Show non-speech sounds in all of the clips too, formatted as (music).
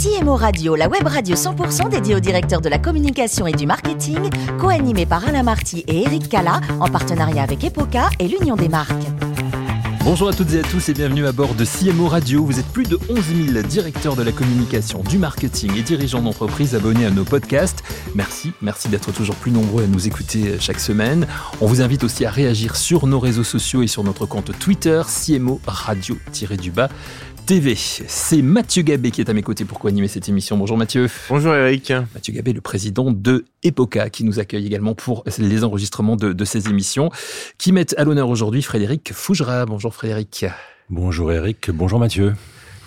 CMO Radio, la web radio 100% dédiée au directeur de la communication et du marketing, co-animée par Alain Marty et Eric Cala, en partenariat avec Epoca et l'Union des marques. Bonjour à toutes et à tous et bienvenue à bord de CMO Radio. Vous êtes plus de 11 000 directeurs de la communication, du marketing et dirigeants d'entreprise abonnés à nos podcasts. Merci, merci d'être toujours plus nombreux à nous écouter chaque semaine. On vous invite aussi à réagir sur nos réseaux sociaux et sur notre compte Twitter, CMO Radio-du-bas. TV. C'est Mathieu Gabé qui est à mes côtés pour co-animer cette émission. Bonjour Mathieu. Bonjour Eric. Mathieu Gabé, le président de Epoca, qui nous accueille également pour les enregistrements de, de ces émissions, qui mettent à l'honneur aujourd'hui Frédéric Fougera. Bonjour Frédéric. Bonjour Eric, bonjour Mathieu.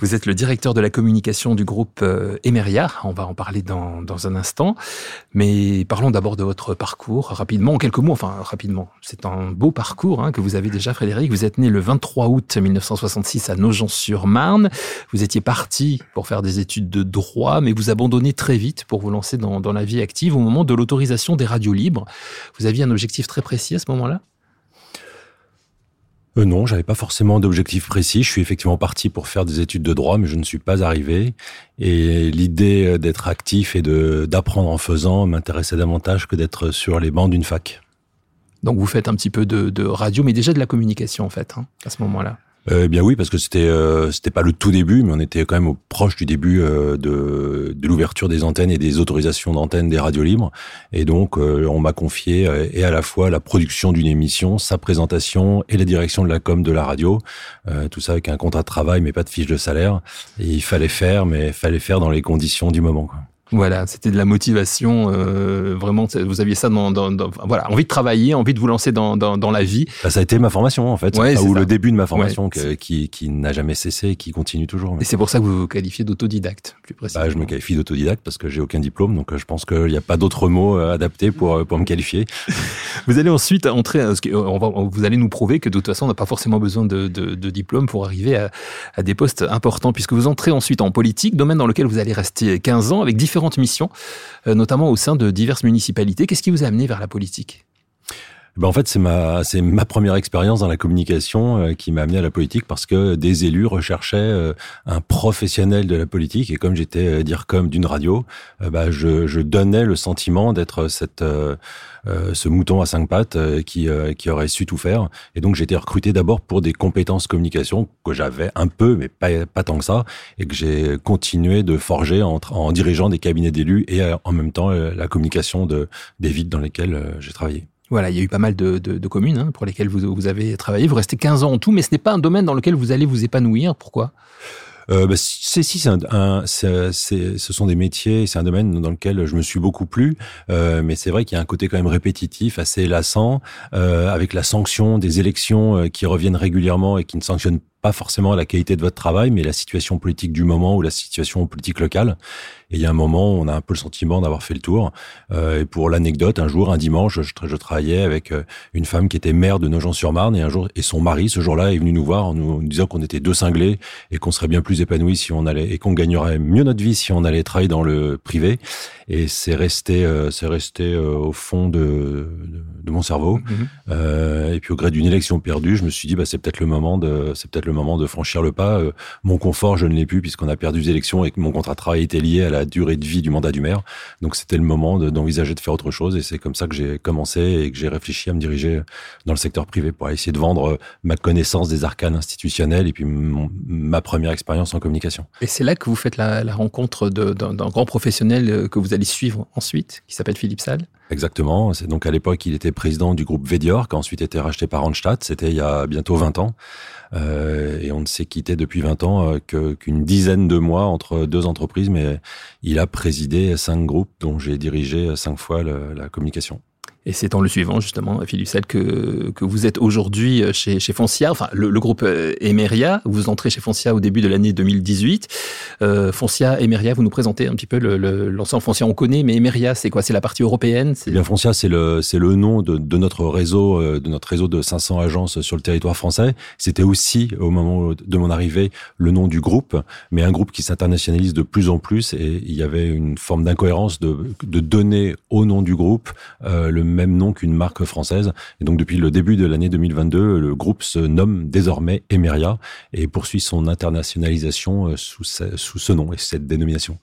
Vous êtes le directeur de la communication du groupe euh, Emeria. On va en parler dans, dans un instant. Mais parlons d'abord de votre parcours rapidement, en quelques mots. Enfin, rapidement. C'est un beau parcours hein, que vous avez déjà, Frédéric. Vous êtes né le 23 août 1966 à Nogent-sur-Marne. Vous étiez parti pour faire des études de droit, mais vous abandonnez très vite pour vous lancer dans, dans la vie active au moment de l'autorisation des radios libres. Vous aviez un objectif très précis à ce moment-là? Euh, non, j'avais pas forcément d'objectif précis. Je suis effectivement parti pour faire des études de droit, mais je ne suis pas arrivé. Et l'idée euh, d'être actif et d'apprendre en faisant m'intéressait davantage que d'être sur les bancs d'une fac. Donc vous faites un petit peu de, de radio, mais déjà de la communication en fait, hein, à ce moment-là. Euh, bien oui, parce que c'était euh, c'était pas le tout début, mais on était quand même au proche du début euh, de, de l'ouverture des antennes et des autorisations d'antennes des radios libres. Et donc, euh, on m'a confié euh, et à la fois la production d'une émission, sa présentation et la direction de la com de la radio. Euh, tout ça avec un contrat de travail, mais pas de fiche de salaire. Il fallait faire, mais fallait faire dans les conditions du moment. Quoi. Voilà, c'était de la motivation, euh, vraiment, vous aviez ça dans, dans, dans, voilà, envie de travailler, envie de vous lancer dans, dans, dans la vie. Bah, ça a été ma formation en fait, Ouais, ou le début de ma formation Ouais, qui, qui n'a jamais cessé et qui continue toujours. Et c'est pour ça que vous vous qualifiez d'autodidacte, plus précisément. Bah, je me qualifie d'autodidacte parce que j'ai aucun diplôme, donc euh, je pense qu'il n'y a pas d'autre mot euh, adapté pour, pour me qualifier. (laughs) Vous allez ensuite entrer, on va, vous allez nous prouver que de toute façon, on n'a pas forcément besoin de, de, de diplôme pour arriver à, à des postes importants, puisque vous entrez ensuite en politique, domaine dans lequel vous allez rester 15 ans avec différentes missions, euh, notamment au sein de diverses municipalités. Qu'est-ce qui vous a amené vers la politique? Ben, en fait, c'est ma, c'est ma première expérience dans la communication euh, qui m'a amené à la politique parce que des élus recherchaient euh, un professionnel de la politique et comme j'étais euh, dire comme d'une radio, bah, je, je donnais le sentiment d'être cette, ce mouton à cinq pattes qui, qui aurait su tout faire. Et donc, j'ai été recruté d'abord pour des compétences communication que j'avais un peu, mais pas, tant que ça, et que j'ai continué de forger en, en dirigeant des cabinets d'élus et en même temps la communication de, des villes dans lesquelles j'ai travaillé. Voilà, il y a eu pas mal de, de, de communes hein, pour lesquelles vous, vous avez travaillé. Vous restez 15 ans en tout, mais ce n'est pas un domaine dans lequel vous allez vous épanouir. Pourquoi? Euh, bah, c'est- si, un, un- ce sont des métiers, c'est un domaine dans lequel je me suis beaucoup plu, euh, mais c'est vrai qu'il y a un côté quand même répétitif, assez lassant, euh, avec la sanction des élections euh, qui reviennent régulièrement et qui ne sanctionnent pas forcément la qualité de votre travail, mais la situation politique du moment ou la situation politique locale. Et il y a un moment on a un peu le sentiment d'avoir fait le tour. Euh, et pour l'anecdote, un jour, un dimanche, je, tra- je travaillais avec euh, une femme qui était maire de Nogent-sur-Marne et un jour, et son mari, ce jour-là, est venu nous voir en nous, disant qu'on était deux cinglés et qu'on serait bien plus épanouis si on allait et qu'on gagnerait mieux notre vie si on allait travailler dans le privé. Et c'est resté, euh, c'est resté euh, au fond de, de, de mon cerveau. Mhm. Et puis au gré d'une élection perdue, je me suis dit bah c'est peut-être le moment de c'est peut-être le moment de franchir le pas. Mon confort, je ne l'ai plus puisqu'on a perdu des élections et que mon contrat de travail était lié à la durée de vie du mandat du maire. Donc c'était le moment de- d'envisager de faire autre chose et c'est comme ça que j'ai commencé et que j'ai réfléchi à me diriger dans le secteur privé pour essayer de vendre euh, ma connaissance des arcanes institutionnels et puis ma première expérience en communication. Et c'est là que vous faites la, la rencontre d'un grand professionnel euh, que vous allez suivre ensuite, qui s'appelle Philippe Salle. Exactement. C'est donc à l'époque, il était président du groupe Vedior, qui a ensuite été racheté par Randstad. C'était il y a bientôt 20 ans. Euh, et on ne s'est quitté depuis 20 ans euh, qu'une dizaine de mois entre deux entreprises, mais il a présidé cinq groupes dont j'ai dirigé cinq fois la communication. Et c'est en le suivant, justement, Philippe Sell, que, que vous êtes aujourd'hui chez, chez Foncia, enfin, le, groupe euh, Emeria. Vous entrez chez Foncia au début de l'année 2018. Euh, Foncia, Emeria, vous nous présentez un petit peu le- le- l'ensemble Foncia, on connaît, mais Emeria, c'est quoi? C'est la partie européenne? Eh bien, Foncia, c'est le, le nom de, de notre réseau, euh, de notre réseau de 500 agences sur le territoire français. C'était aussi, au moment de mon arrivée, le nom du groupe, mais un groupe qui s'internationalise de plus en plus et il y avait une forme d'incohérence de, de donner au nom du groupe euh, le même nom qu'une marque française. Et donc depuis le début de l'année 2022, le groupe se nomme désormais Emeria et poursuit son internationalisation sous, sous ce nom et cette dénomination.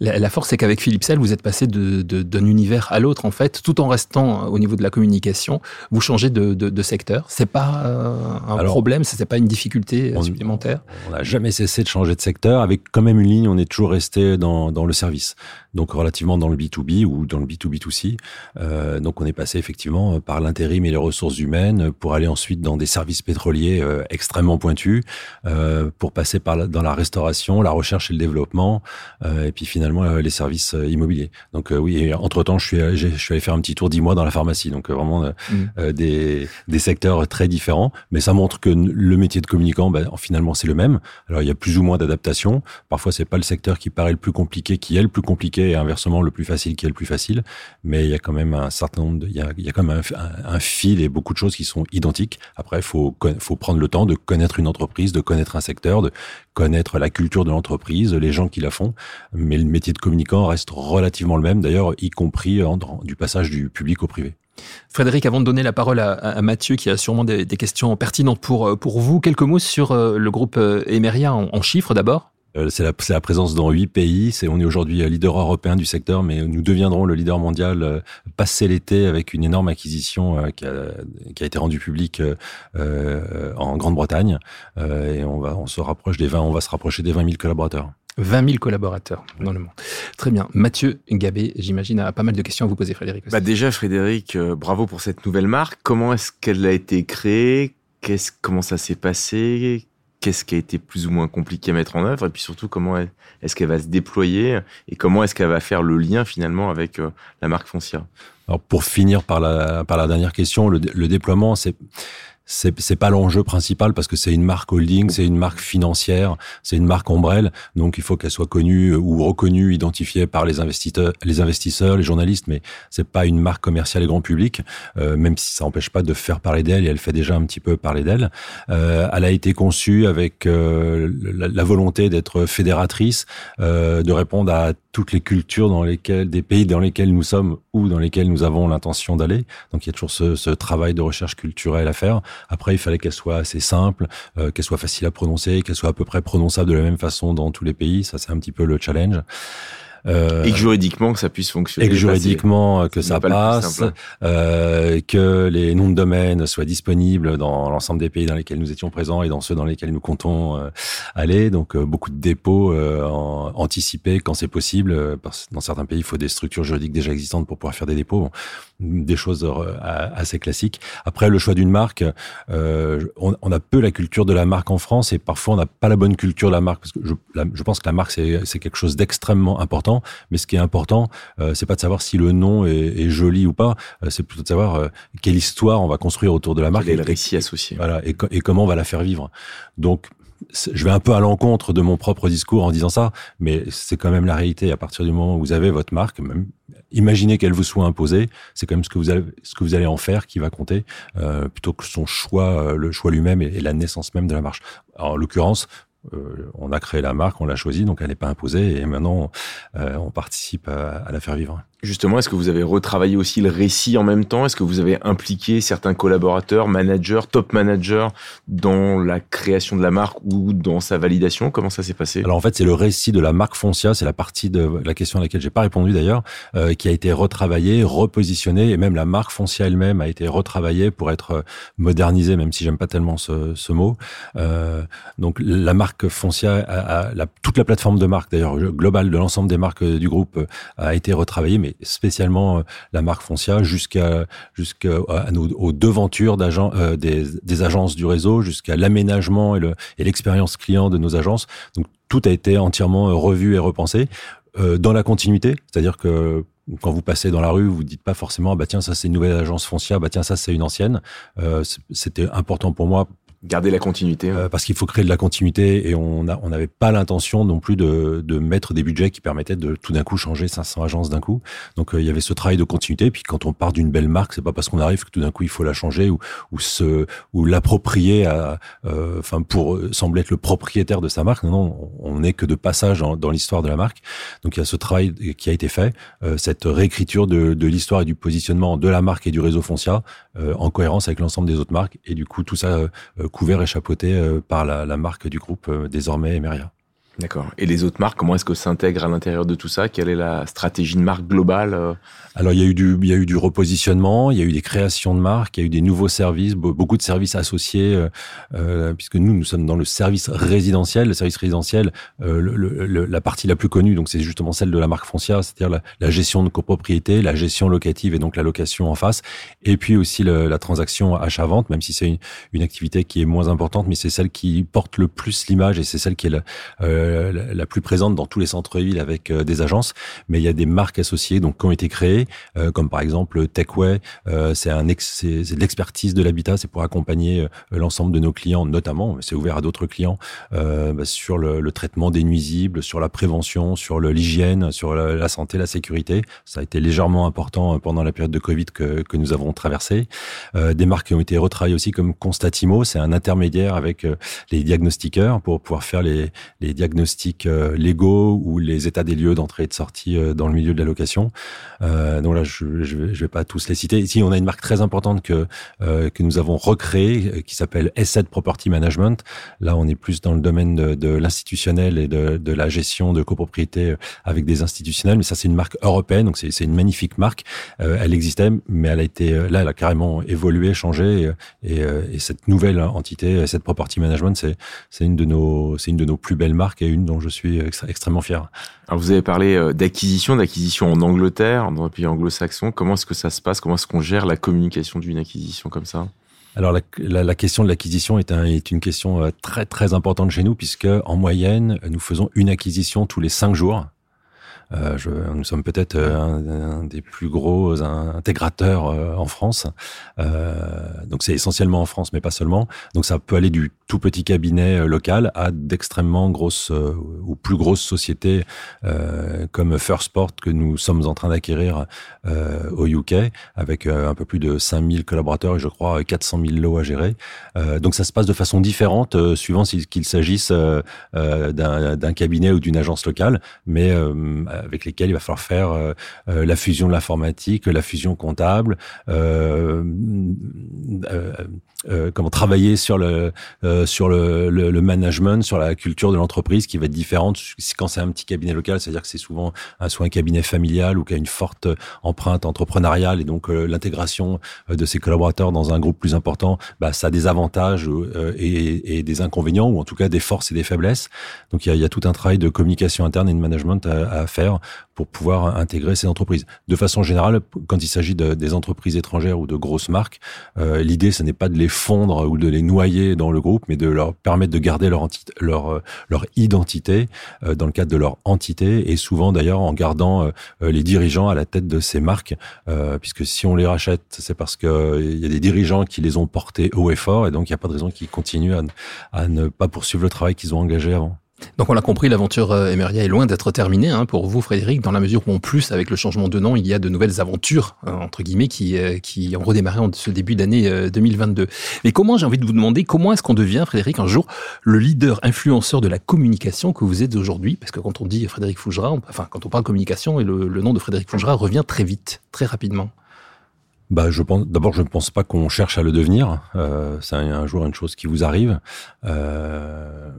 La, force, c'est qu'avec Philippe Sell, vous êtes passé d'un de, univers à l'autre, en fait, tout en restant au niveau de la communication. Vous changez de, de secteur. C'est pas euh, un problème, c'est pas une difficulté supplémentaire? On n'a jamais cessé de changer de secteur. Avec quand même une ligne, on est toujours resté dans, dans le service. Donc relativement dans le B2B ou dans le B2B2C. Euh, donc on est passé effectivement par l'intérim et les ressources humaines pour aller ensuite dans des services pétroliers euh, extrêmement pointus, euh, pour passer par dans la restauration, la recherche et le développement, euh, et puis finalement euh, les services euh, immobiliers. Donc euh, oui, entre temps, je suis, je suis allé faire un petit tour dix mois dans la pharmacie. Donc vraiment mm. des, des secteurs très différents, mais ça montre que le métier de communicant, ben, finalement, c'est le même. Alors il y a plus ou moins d'adaptation. Parfois, c'est pas le secteur qui paraît le plus compliqué qui est le plus compliqué, et inversement le plus facile qui est le plus facile. Mais il y a quand même un certain nombre, de, il, y a, il y a quand même un, un, fil et beaucoup de choses qui sont identiques. Après, il faut, faut prendre le temps de connaître une entreprise, de connaître un secteur, de connaître la culture de l'entreprise, les gens qui la font. Mais le métier de communicant reste relativement le même, d'ailleurs, y compris en, du passage du public au privé. Frédéric, avant de donner la parole à, Mathieu, qui a sûrement des, questions pertinentes pour, euh, pour vous, quelques mots sur euh, le groupe euh, Emeria en chiffres d'abord euh, c'est la, la, présence dans huit pays. On est aujourd'hui leader européen du secteur, mais nous deviendrons le leader mondial euh, passé l'été avec une énorme acquisition euh, qui, a, qui, a, été rendue publique euh, en Grande-Bretagne. et on va, on se rapproche des 20, on va se rapprocher des 20 000 collaborateurs. 20 000 collaborateurs dans le monde. Très bien. Mathieu Gabé, j'imagine, a pas mal de questions à vous poser, Frédéric. Bah déjà, Frédéric, bravo pour cette nouvelle marque. Comment est-ce qu'elle a été créée? Qu'est-ce, comment ça s'est passé? Qu'est-ce qui a été plus ou moins compliqué à mettre en œuvre? Et puis surtout comment est-ce qu'elle va se déployer? Et comment est-ce qu'elle va faire le lien finalement avec euh, la marque foncière. Alors pour finir par la par la dernière question, le, le déploiement c'est c'est pas l'enjeu principal parce que c'est une marque holding, c'est une marque financière, c'est une marque ombrelle, donc il faut qu'elle soit connue ou reconnue, identifiée par les investisseurs, les investisseurs, les journalistes, mais c'est pas une marque commerciale et grand public, euh, même si ça n'empêche pas de faire parler d'elle et elle fait déjà un petit peu parler d'elle. Euh, elle a été conçue avec euh, la, la, volonté d'être fédératrice, euh, de répondre à toutes les cultures dans lesquelles, des pays dans lesquels nous sommes ou dans lesquels nous avons l'intention d'aller. Donc il y a toujours ce, ce travail de recherche culturelle à faire. Après, il fallait qu'elle soit assez simple, euh, qu'elle soit facile à prononcer, qu'elle soit à peu près prononçable de la même façon dans tous les pays. Ça, c'est un petit peu le challenge. Euh, et que juridiquement que ça puisse fonctionner. Et que juridiquement que ça passe, euh, que les noms de domaine soient disponibles dans l'ensemble des pays dans lesquels nous étions présents et dans ceux dans lesquels nous comptons euh, aller. Donc euh, beaucoup de dépôts anticipés quand c'est possible. Parce que dans certains pays, il faut des structures juridiques déjà existantes pour pouvoir faire des dépôts. Bon, des choses assez classiques. Après, le choix d'une marque, on, on, a peu la culture de la marque en France et parfois on n'a pas la bonne culture de la marque parce que je, je pense que la marque c'est quelque chose d'extrêmement important mais ce qui est important, euh, c'est pas de savoir si le nom est, joli ou pas, euh, c'est plutôt de savoir euh, quelle histoire on va construire autour de la marque. et le récit associé. Voilà, et, et comment on va la faire vivre. Donc, je vais un peu à l'encontre de mon propre discours en disant ça, mais c'est quand même la réalité. À partir du moment où vous avez votre marque, même, imaginez qu'elle vous soit imposée, c'est quand même ce que vous allez, ce que vous allez en faire qui va compter, euh, plutôt que son choix, le choix lui-même et, et, la naissance même de la marche. en l'occurrence, euh, on a créé la marque, on l'a choisie, donc elle n'est pas imposée, et maintenant euh, on participe à, la faire vivre. Justement, est-ce que vous avez retravaillé aussi le récit en même temps? Est-ce que vous avez impliqué certains collaborateurs, managers, top managers dans la création de la marque ou dans sa validation? Comment ça s'est passé? Alors en fait, c'est le récit de la marque Foncia, c'est la partie de la question à laquelle j'ai pas répondu d'ailleurs, euh, qui a été retravaillée, repositionnée, et même la marque Foncia elle-même a été retravaillée pour être modernisée, même si j'aime pas tellement ce, mot. Euh, donc la marque Foncia, a, la, toute la plateforme de marque d'ailleurs globale de l'ensemble des marques du groupe a été retravaillée, mais spécialement euh, la marque Foncia jusqu'à jusqu'à nos aux devantures d'agents euh, des, des, agences du réseau jusqu'à l'aménagement et le et l'expérience client de nos agences. Donc tout a été entièrement euh, revu et repensé dans la continuité, c'est-à-dire que quand vous passez dans la rue, vous dites pas forcément bah tiens ça c'est une nouvelle agence foncière, bah tiens ça c'est une ancienne. Euh, C'était important pour moi Garder la continuité. Euh, parce qu'il faut créer de la continuité et on on n'avait pas l'intention non plus de, de mettre des budgets qui permettaient de tout d'un coup changer 500 agences d'un coup. Donc euh, il y avait ce travail de continuité. Puis quand on part d'une belle marque, c'est pas parce qu'on arrive que tout d'un coup il faut la changer ou ou ou l'approprier à, euh, enfin pour sembler être le propriétaire de sa marque. Non, on n'est que de passage dans, l'histoire de la marque. Donc il y a ce travail qui a été fait, cette réécriture de, de l'histoire et du positionnement de la marque et du réseau Foncia en cohérence avec l'ensemble des autres marques. Et du coup tout ça couvert et chapeauté euh, par la, marque du groupe euh, désormais Emeria. D'accord. Et les autres marques, comment est-ce que s'intègrent à l'intérieur de tout ça? Quelle est la stratégie de marque globale euh? Alors il y a eu du il y a eu du repositionnement, il y a eu des créations de marques, il y a eu des nouveaux services, beaucoup de services associés, euh, euh, puisque nous nous sommes dans le service résidentiel. Le service résidentiel, la partie la plus connue, donc c'est justement celle de la marque foncière, c'est-à-dire la, gestion de copropriété, la gestion locative et donc la location en face, et puis aussi la transaction achat-vente, même si c'est une, activité qui est moins importante, mais c'est celle qui porte le plus l'image et c'est celle qui est la, la plus présente dans tous les centres-villes avec euh, des agences, mais il y a des marques associées donc qui ont été créées, euh, comme par exemple Techway. c'est un c'est de l'expertise de l'habitat, c'est pour accompagner l'ensemble de nos clients, notamment, c'est ouvert à d'autres clients bah, sur le, traitement des nuisibles, sur la prévention, sur l'hygiène, sur la, santé, la sécurité. Ça a été légèrement important pendant la période de Covid que, que nous avons traversée. des marques qui ont été retravaillées aussi comme Constatimo, c'est un intermédiaire avec les diagnostiqueurs pour pouvoir faire les, les diagnostics diagnostics euh, légaux ou les états des lieux d'entrée et de sortie euh, dans le milieu de la location. Euh, donc là, je, je, vais, pas tous les citer. Ici, on a une marque très importante que que nous avons recréée, qui s'appelle Asset Property Management. Là, on est plus dans le domaine de, de l'institutionnel et de, de, la gestion de copropriété avec des institutionnels. Mais ça, c'est une marque européenne, donc c'est une magnifique marque. elle existait, mais elle a été là, elle a carrément évolué, changé. Et, et, cette nouvelle entité, Asset Property Management, c'est une de nos c'est une de nos plus belles marques une dont je suis extrêmement fier. Alors vous avez parlé euh, d'acquisition, d'acquisition en Angleterre, dans un pays anglo-saxon. Comment est-ce que ça se passe? Comment est-ce qu'on gère la communication d'une acquisition comme ça? Alors la, la, question de l'acquisition est, un, est, une question euh, très très importante chez nous puisque en moyenne nous faisons une acquisition tous les cinq jours. Euh, je, nous sommes peut-être un, des plus gros intégrateurs en France. donc c'est essentiellement en France, mais pas seulement. Donc ça peut aller du tout petit cabinet local à d'extrêmement grosses ou plus grosses sociétés comme First Sport que nous sommes en train d'acquérir au UK avec un peu plus de 5000 collaborateurs et je crois 400 000 lots à gérer. donc ça se passe de façon différente suivant qu'il s'agisse d'un cabinet ou d'une agence locale, mais avec lesquels il va falloir faire euh, euh, la fusion de l'informatique, la fusion comptable, euh, comment travailler sur le sur le, management, sur la culture de l'entreprise qui va être différente quand c'est un petit cabinet local, c'est-à-dire que c'est souvent soit un cabinet familial ou qui a une forte empreinte entrepreneuriale et donc l'intégration de ses collaborateurs dans un groupe plus important, bah, ça a des avantages et, des inconvénients ou en tout cas des forces et des faiblesses. Donc il y a, tout un travail de communication interne et de management à faire pour pouvoir intégrer ces entreprises. De façon générale, quand il s'agit de, des entreprises étrangères ou de grosses marques, euh, l'idée ce n'est pas de les fondre ou de les noyer dans le groupe, mais de leur permettre de garder leur, leur, euh, leur identité euh, dans le cadre de leur entité et souvent d'ailleurs en gardant euh, les dirigeants à la tête de ces marques, euh, puisque si on les rachète, c'est parce qu'il y a des dirigeants qui les ont portés haut et fort et donc il n'y a pas de raison qu'ils continuent à, à ne pas poursuivre le travail qu'ils ont engagé avant. Donc on l'a compris, l'aventure euh, Emeria est loin d'être terminée hein, pour vous, Frédéric, dans la mesure où en plus, avec le changement de nom, il y a de nouvelles aventures, euh, entre guillemets, qui, euh, qui ont redémarré en ce début d'année 2022. Mais comment, j'ai envie de vous demander, comment est-ce qu'on devient, Frédéric, un jour, le leader influenceur de la communication que vous êtes aujourd'hui? Parce que quand on dit Frédéric Fougera, enfin, quand on parle communication, et le, le nom de Frédéric Fougera revient très vite, très rapidement. Bah, je pense. D'abord, je ne pense pas qu'on cherche à le devenir. Euh, c'est un, jour une chose qui vous arrive. Euh,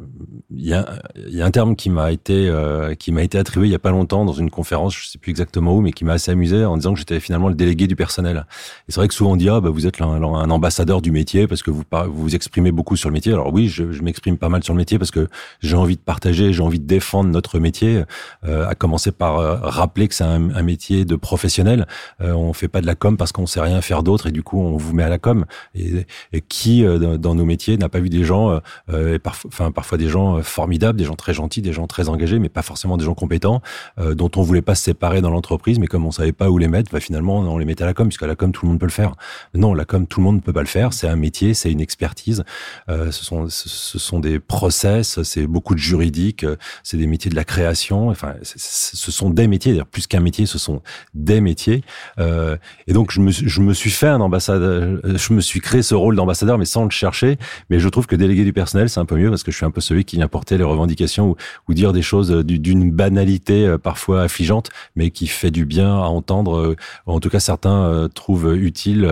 il y, a, y, a, un terme qui m'a été euh, qui m'a été attribué il y a pas longtemps dans une conférence, je sais plus exactement où, mais qui m'a assez amusé en disant que j'étais finalement le délégué du personnel. Et c'est vrai que souvent on dit ah bah vous êtes un, ambassadeur du métier parce que vous vous exprimez beaucoup sur le métier. Alors oui, je, m'exprime pas mal sur le métier parce que j'ai envie de partager, j'ai envie de défendre notre métier. Euh, à commencer par euh, rappeler que c'est un, un, métier de professionnel. on fait pas de la com parce qu'on sait rien faire d'autre et du coup on vous met à la com. Et, qui euh, dans, nos métiers n'a pas vu des gens, euh, parfois, enfin parfois des gens formidables, des gens très gentils, des gens très engagés, mais pas forcément des gens compétents, dont on voulait pas se séparer dans l'entreprise, mais comme on savait pas où les mettre, bah, finalement on les mettait à la com, puisque à la com tout le monde peut le faire. Non, la com tout le monde ne peut pas le faire. C'est un métier, c'est une expertise. ce sont ce sont des process, c'est beaucoup de juridique, c'est des métiers de la création. Enfin, ce sont des métiers, plus qu'un métier, ce sont des métiers. Euh, et donc, je me, je me suis fait un ambassadeur, je me suis créé ce rôle d'ambassadeur, mais sans le chercher. Mais je trouve que délégué du personnel, c'est un peu mieux parce que je suis un peu celui qui vient porter les revendications ou, dire des choses d'une banalité euh, parfois affligeante, mais qui fait du bien à entendre. Euh, en tout cas, certains euh, trouvent utile,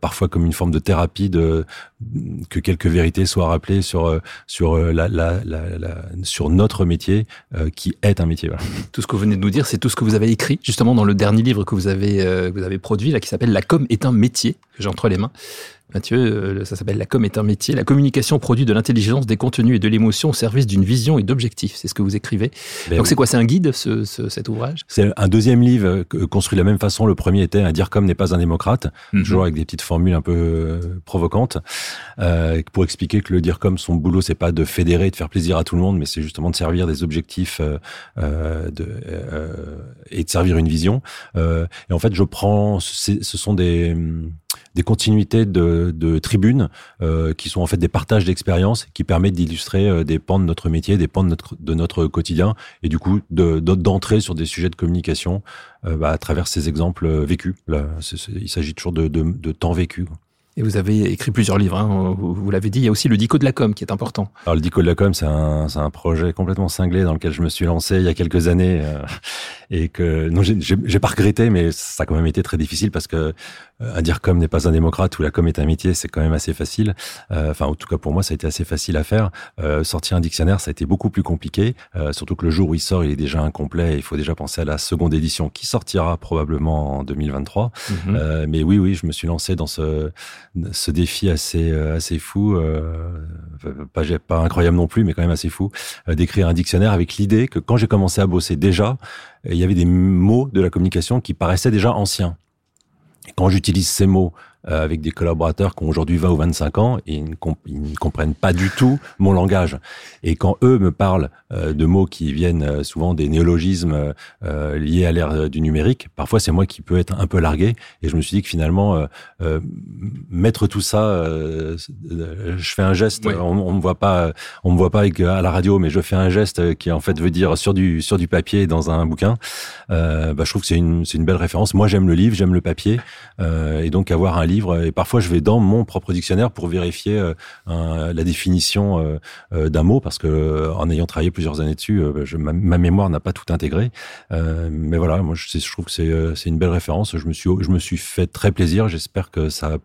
parfois comme une forme de thérapie, que quelques vérités soient rappelées sur sur notre métier qui est un métier. Tout ce que vous venez de nous dire, c'est tout ce que vous avez écrit justement dans le dernier livre que vous avez, euh, vous avez produit, là, qui s'appelle La com est un métier, que j'ai entre les mains. Mathieu, euh, ça s'appelle La com est un métier. La communication produit de l'intelligence, des contenus et de l'émotion au service d'une vision et d'objectifs. C'est ce que vous écrivez. Ben Donc c'est quoi? C'est un guide, ce, cet ouvrage? C'est un deuxième livre construit de la même façon. Le premier était Un dire comme n'est pas un démocrate, mhm. toujours avec des petites formules un peu euh, provocantes, euh, pour expliquer que le dire comme son boulot, c'est pas de fédérer, de faire plaisir à tout le monde, mais c'est justement de servir des objectifs euh, de, et de servir une vision. et en fait, je prends, ce sont des des continuités de, de tribunes euh, qui sont en fait des partages d'expériences qui permettent d'illustrer euh, des pans de notre métier, des pans de notre, de notre quotidien et du coup d'entrer de, sur des sujets de communication euh, bah, à travers ces exemples vécus. Là, il s'agit toujours de, de, temps vécu. Et vous avez écrit plusieurs livres, hein, vous, l'avez dit. Il y a aussi le Dico de la com qui est important. Alors le Dico de la com, c'est un, un projet complètement cinglé dans lequel je me suis lancé il y a quelques années euh, et que non, j'ai pas regretté, mais ça a quand même été très difficile parce que euh, à dire com n'est pas un démocrate ou la com est un métier, c'est quand même assez facile. Euh, enfin, en tout cas pour moi, ça a été assez facile à faire. sortir un dictionnaire, ça a été beaucoup plus compliqué, surtout que le jour où il sort, il est déjà incomplet. il faut déjà penser à la seconde édition qui sortira probablement en 2023. Mm-hmm. mais oui, oui, je me suis lancé dans ce ce défi assez euh, assez fou, euh, pas pas incroyable non plus, mais quand même assez fou, euh, d'écrire un dictionnaire avec l'idée que quand j'ai commencé à bosser déjà, il y avait des mots de la communication qui paraissaient déjà anciens. Et quand j'utilise ces mots avec des collaborateurs qui ont aujourd'hui 20 ou 25 ans et ils ne, comprennent pas du tout mon langage. Et quand eux me parlent euh, de mots qui viennent euh, souvent des néologismes liés à l'ère du numérique, parfois c'est moi qui peux être un peu largué. Et je me suis dit que finalement, mettre tout ça, je fais un geste, on, on me voit pas, on me voit pas avec, à la radio, mais je fais un geste qui en fait veut dire sur du sur du papier dans un bouquin. bah, je trouve que c'est une c'est une belle référence. Moi j'aime le livre, j'aime le papier, et donc avoir un livre et parfois je vais dans mon propre dictionnaire pour vérifier euh, la définition euh, euh, d'un mot parce que en ayant travaillé plusieurs années dessus, ma, mémoire n'a pas tout intégré. mais voilà, moi je, trouve que c'est une belle référence. Je me suis je me suis fait très plaisir. J'espère que ça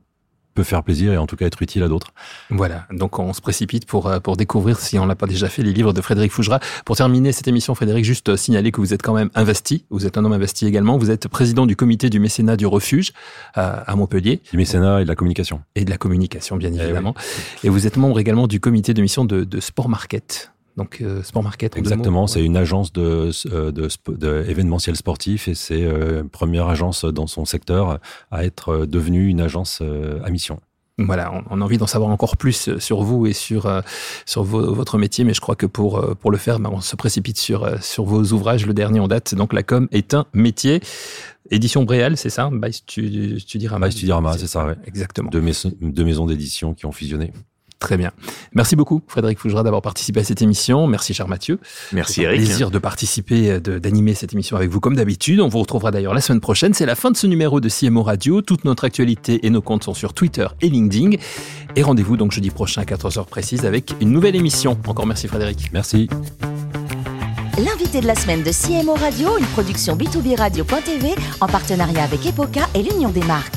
peut faire plaisir et en tout cas être utile à d'autres. Voilà, donc on se précipite pour, euh, pour découvrir, si on l'a pas déjà fait, les livres de Frédéric Fougera. Pour terminer cette émission, Frédéric, juste signaler que vous êtes quand même investi, vous êtes un homme investi également, vous êtes président du comité du mécénat du refuge à, Montpellier. Du mécénat et de la communication. Et de la communication, bien eh évidemment. Et vous êtes membre également du comité de mission de, de Sport Market. Donc euh, Sport Market. Exactement, c'est une agence de, euh, de, de, événementiel sportif et c'est euh, première agence dans son secteur à être devenue une agence à mission. Voilà, on, a envie d'en savoir encore plus sur vous et sur sur votre métier, mais je crois que pour pour le faire, ben, on se précipite sur sur vos ouvrages. Le dernier en date, donc la com est un métier. Édition Bréal, c'est ça? By Studirama. By Studirama, c'est ça, ouais. Exactement. Deux, deux maisons d'édition qui ont fusionné. Très bien. Merci beaucoup, Frédéric Fougera, d'avoir participé à cette émission. Merci, cher Mathieu. Merci, Eric. plaisir de participer, d'animer cette émission avec vous comme d'habitude. On vous retrouvera d'ailleurs la semaine prochaine. C'est la fin de ce numéro de CMO Radio. Toute notre actualité et nos comptes sont sur Twitter et LinkedIn. Et rendez-vous donc jeudi prochain à 14h précise avec une nouvelle émission. Encore merci, Frédéric. Merci. L'invité de la semaine de CMO Radio, une production B2B Radio.tv en partenariat avec Epoca et l'Union des marques.